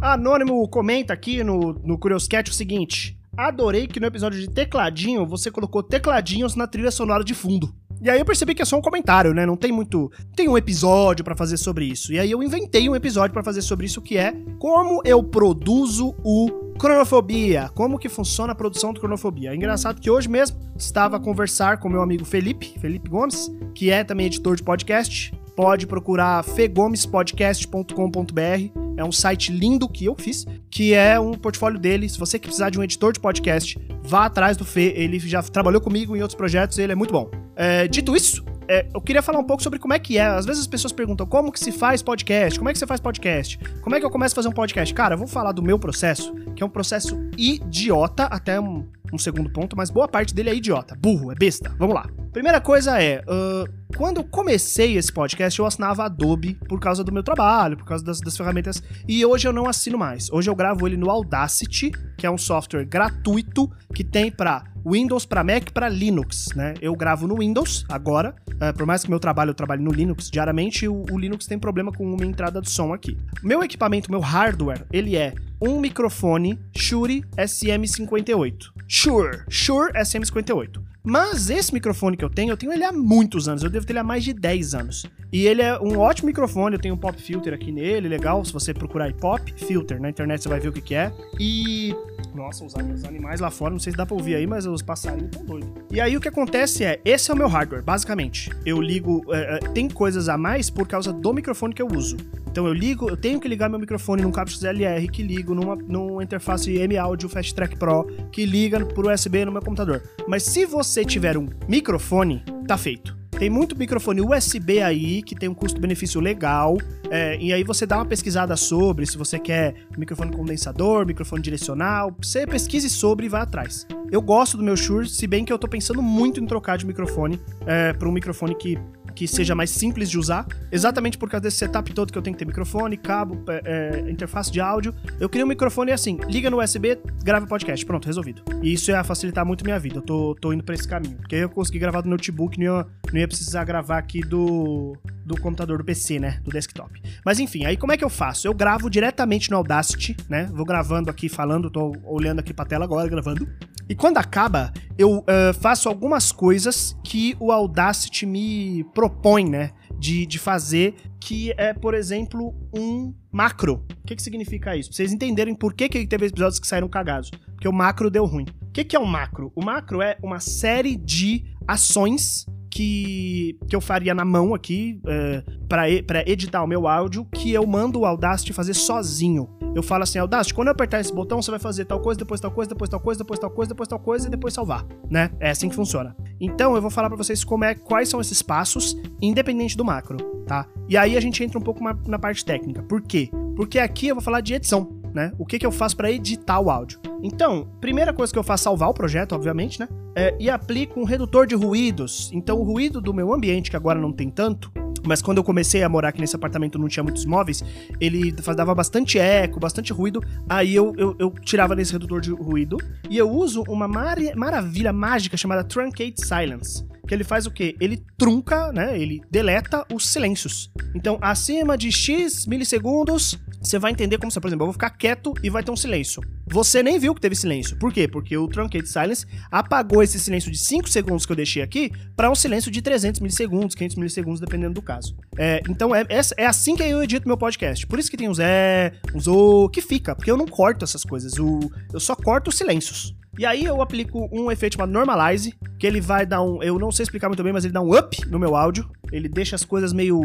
Anônimo comenta aqui no, no Curioscat o seguinte: Adorei que no episódio de tecladinho você colocou tecladinhos na trilha sonora de fundo. E aí eu percebi que é só um comentário, né? Não tem muito. Tem um episódio para fazer sobre isso. E aí eu inventei um episódio para fazer sobre isso que é como eu produzo o Cronofobia. Como que funciona a produção do Cronofobia. É engraçado que hoje mesmo estava a conversar com meu amigo Felipe, Felipe Gomes, que é também editor de podcast. Pode procurar fegomespodcast.com.br. É um site lindo que eu fiz, que é um portfólio dele. Se você precisar de um editor de podcast, vá atrás do Fê. Ele já trabalhou comigo em outros projetos, ele é muito bom. É, dito isso, é, eu queria falar um pouco sobre como é que é. Às vezes as pessoas perguntam como que se faz podcast, como é que você faz podcast, como é que eu começo a fazer um podcast. Cara, eu vou falar do meu processo, que é um processo idiota, até um, um segundo ponto, mas boa parte dele é idiota, burro, é besta. Vamos lá. Primeira coisa é, uh, quando eu comecei esse podcast, eu assinava Adobe por causa do meu trabalho, por causa das, das, ferramentas, e hoje eu não assino mais. Hoje eu gravo ele no Audacity, que é um software gratuito que tem para Windows, para Mac, para Linux, né? Eu gravo no Windows agora, uh, por mais que meu trabalho eu trabalhe no Linux diariamente, o, o Linux tem problema com uma entrada de som aqui. Meu equipamento, meu hardware, ele é um microfone Shure SM58. Shure, Shure SM58. Mas esse microfone que eu tenho, eu tenho ele há muitos anos. Eu devo ter ele há mais de 10 anos. E ele é um ótimo microfone. Eu tenho um pop filter aqui nele, legal. Se você procurar pop filter na internet, você vai ver o que, que é. E. Nossa, os, os animais lá fora, não sei se dá pra ouvir aí, mas os passarinhos estão doidos. E aí o que acontece é: esse é o meu hardware, basicamente. Eu ligo. É, é, tem coisas a mais por causa do microfone que eu uso. Então eu ligo, eu tenho que ligar meu microfone num cabo XLR, que ligo numa, numa interface M-Audio Fast Track Pro, que liga por USB no meu computador. Mas se você tiver um microfone, tá feito. Tem muito microfone USB aí que tem um custo-benefício legal. É, e aí você dá uma pesquisada sobre se você quer microfone condensador, microfone direcional. Você pesquise sobre e vá atrás. Eu gosto do meu Shure, se bem que eu tô pensando muito em trocar de microfone é, para um microfone que que seja mais simples de usar, exatamente por causa desse setup todo que eu tenho que ter microfone, cabo, é, é interface de áudio. Eu queria um microfone assim, liga no USB, grava podcast, pronto, resolvido. E isso ia facilitar muito minha vida, eu tô, tô indo pra esse caminho. Porque aí eu consegui gravar do notebook, não ia, não ia precisar gravar aqui do, do computador do PC, né? Do desktop. Mas enfim, aí como é que eu faço? Eu gravo diretamente no Audacity, né? Vou gravando aqui, falando, tô olhando aqui pra tela agora, gravando. E quando acaba, eu uh, faço algumas coisas que o Audacity me propõe, né? De, de fazer, que é, por exemplo, um macro. O que, que significa isso? Pra vocês entenderem por que, que teve episódios que saíram cagados. Porque o macro deu ruim. O que, que é um macro? O macro é uma série de ações que, que eu faria na mão aqui é, para editar o meu áudio que eu mando o Audacity fazer sozinho. Eu falo assim, Audacity, quando eu apertar esse botão, você vai fazer tal coisa, depois tal coisa, depois tal coisa, depois tal coisa, depois tal coisa e depois salvar, né? É assim que funciona. Então eu vou falar para vocês como é, quais são esses passos, independente do macro, tá? E aí a gente entra um pouco na parte técnica. Por quê? Porque aqui eu vou falar de edição né? O que, que eu faço para editar o áudio? Então, primeira coisa que eu faço é salvar o projeto, obviamente, né? É, e aplico um redutor de ruídos. Então, o ruído do meu ambiente, que agora não tem tanto, mas quando eu comecei a morar aqui nesse apartamento não tinha muitos móveis, ele dava bastante eco, bastante ruído. Aí eu, eu, eu tirava nesse redutor de ruído. E eu uso uma mar maravilha mágica chamada Truncate Silence que ele faz o quê? Ele trunca, né? Ele deleta os silêncios. Então, acima de X milissegundos, você vai entender como se, por exemplo, eu vou ficar quieto e vai ter um silêncio. Você nem viu que teve silêncio. Por quê? Porque o Truncate Silence apagou esse silêncio de 5 segundos que eu deixei aqui para um silêncio de 300 milissegundos, 500 milissegundos, dependendo do caso. É, então, é, é, é, assim que eu edito meu podcast. Por isso que tem os é, os o, que fica, porque eu não corto essas coisas. O, eu só corto os silêncios. E aí eu aplico um efeito chamado Normalize, que ele vai dar um. Eu não sei explicar muito bem, mas ele dá um up no meu áudio. Ele deixa as coisas meio.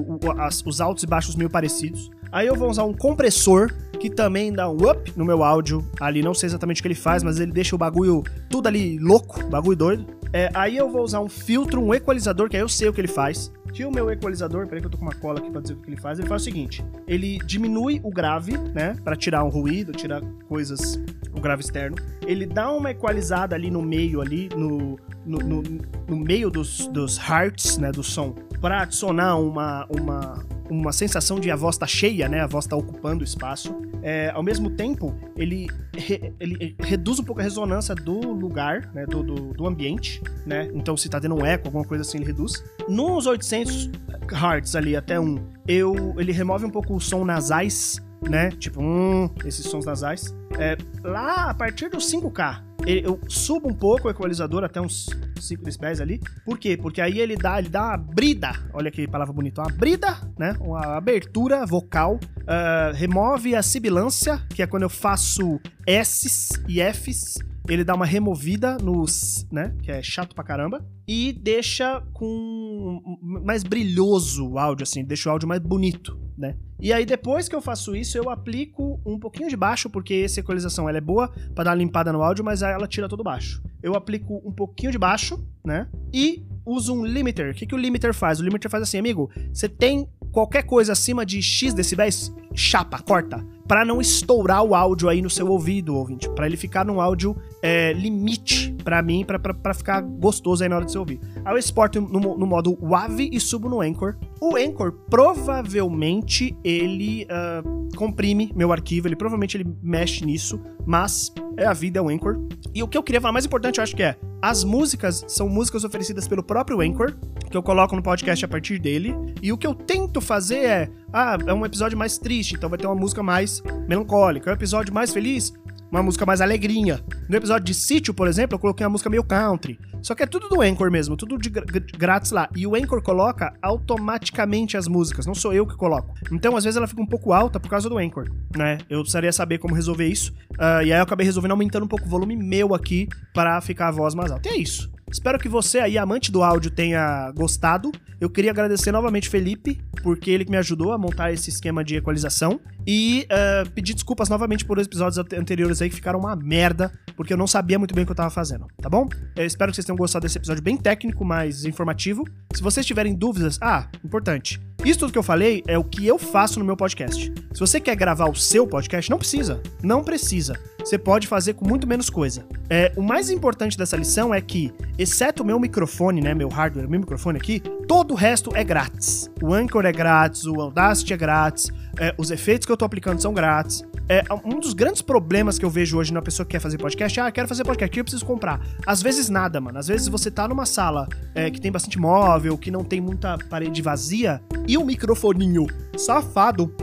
os altos e baixos meio parecidos. Aí eu vou usar um compressor, que também dá um up no meu áudio. Ali, não sei exatamente o que ele faz, mas ele deixa o bagulho tudo ali louco, bagulho doido. É, aí eu vou usar um filtro, um equalizador, que aí eu sei o que ele faz. Que o meu equalizador, peraí que eu tô com uma cola aqui pra dizer o que ele faz, ele faz o seguinte: ele diminui o grave, né? Pra tirar um ruído, tirar coisas, o grave externo. Ele dá uma equalizada ali no meio, ali, no, no, no, no meio dos, dos hearts, né? Do som, pra adicionar uma, uma, uma sensação de a voz tá cheia, né? A voz tá ocupando o espaço. É, ao mesmo tempo, ele, re, ele reduz um pouco a ressonância do lugar, né? Do, do, do, ambiente, né? Então, se tá tendo um eco, alguma coisa assim, ele reduz. Nos 800 Hz ali até um, eu, ele remove um pouco o som nasais né? Tipo, hum, esses sons nasais. É, lá, a partir dos 5K, eu subo um pouco o equalizador até uns 5 decibéis ali. Por quê? Porque aí ele dá, ele dá uma brida. Olha que palavra bonita. Uma brida, né? Uma abertura vocal. Uh, remove a sibilância, que é quando eu faço S's e F's ele dá uma removida nos, né, que é chato pra caramba, e deixa com mais brilhoso o áudio, assim, deixa o áudio mais bonito, né? E aí depois que eu faço isso, eu aplico um pouquinho de baixo, porque essa equalização ela é boa para dar uma limpada no áudio, mas ela tira todo baixo. Eu aplico um pouquinho de baixo, né? E uso um limiter. O que, que o limiter faz? O limiter faz assim, amigo, você tem qualquer coisa acima de X decibéis, chapa, corta para não estourar o áudio aí no seu ouvido, ouvinte, para ele ficar num áudio é, limite para mim, para ficar gostoso aí na hora de você ouvir. Aí eu exporto no, no, modo WAV e subo no Anchor. O Anchor provavelmente ele uh, comprime meu arquivo, ele provavelmente ele mexe nisso, mas é a vida, é o Anchor. E o que eu queria falar mais importante, eu acho que é as músicas são músicas oferecidas pelo próprio Anchor, que eu coloco no podcast a partir dele. E o que eu tento fazer é, ah, é um episódio mais triste, então vai ter uma música mais melancólica. É um episódio mais feliz, uma música mais alegrinha. No episódio de Sítio, por exemplo, eu coloquei uma música meio country. Só que é tudo do Anchor mesmo, tudo de grátis lá. E o Anchor coloca automaticamente as músicas, não sou eu que coloco. Então, às vezes, ela fica um pouco alta por causa do Anchor, né? Eu precisaria saber como resolver isso. Uh, e aí eu acabei resolvendo aumentando um pouco o volume meu aqui para ficar a voz mais alta. E é isso. Espero que você aí, amante do áudio, tenha gostado. Eu queria agradecer novamente Felipe, porque ele que me ajudou a montar esse esquema de equalização. E uh, pedir desculpas novamente por episódios anteriores aí que ficaram uma merda, porque eu não sabia muito bem o que eu tava fazendo, tá bom? Eu espero que vocês tenham gostado desse episódio bem técnico, mas informativo. Se vocês tiverem dúvidas, ah, importante. Isso tudo que eu falei é o que eu faço no meu podcast. Se você quer gravar o seu podcast, não precisa. Não precisa. Você pode fazer com muito menos coisa. É, o mais importante dessa lição é que, exceto o meu microfone, né, meu hardware, meu microfone aqui, todo o resto é grátis. O Anchor é grátis, o Audacity é grátis, é, os efeitos que eu tô aplicando são grátis. É, um dos grandes problemas que eu vejo hoje na pessoa que quer fazer podcast é, ah, quero fazer podcast, eu preciso comprar. Às vezes nada, mano. Às vezes você tá numa sala é, que tem bastante móvel, que não tem muita parede vazia, e um microfoninho safado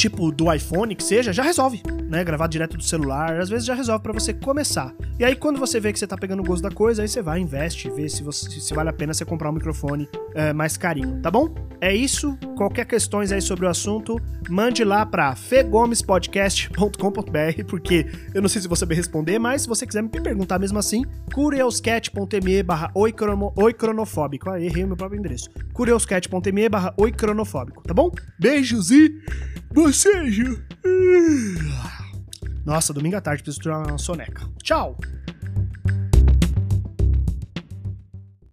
tipo do iPhone que seja, já resolve, né? Gravar direto do celular, às vezes já resolve para você começar. E aí quando você vê que você tá pegando o gosto da coisa, aí você vai, investe, vê se, você, se vale a pena você comprar um microfone é, mais carinho, tá bom? É isso. Qualquer questões aí sobre o assunto, mande lá para fegomespodcast.com.br, porque eu não sei se você vai responder, mas se você quiser me perguntar mesmo assim, curioscat.me barra oicronofóbico. Ah, errei o meu próprio endereço. curioscat.me barra oicronofóbico, tá bom? Beijos e bocejo! Nossa, domingo à tarde preciso tirar uma soneca. Tchau!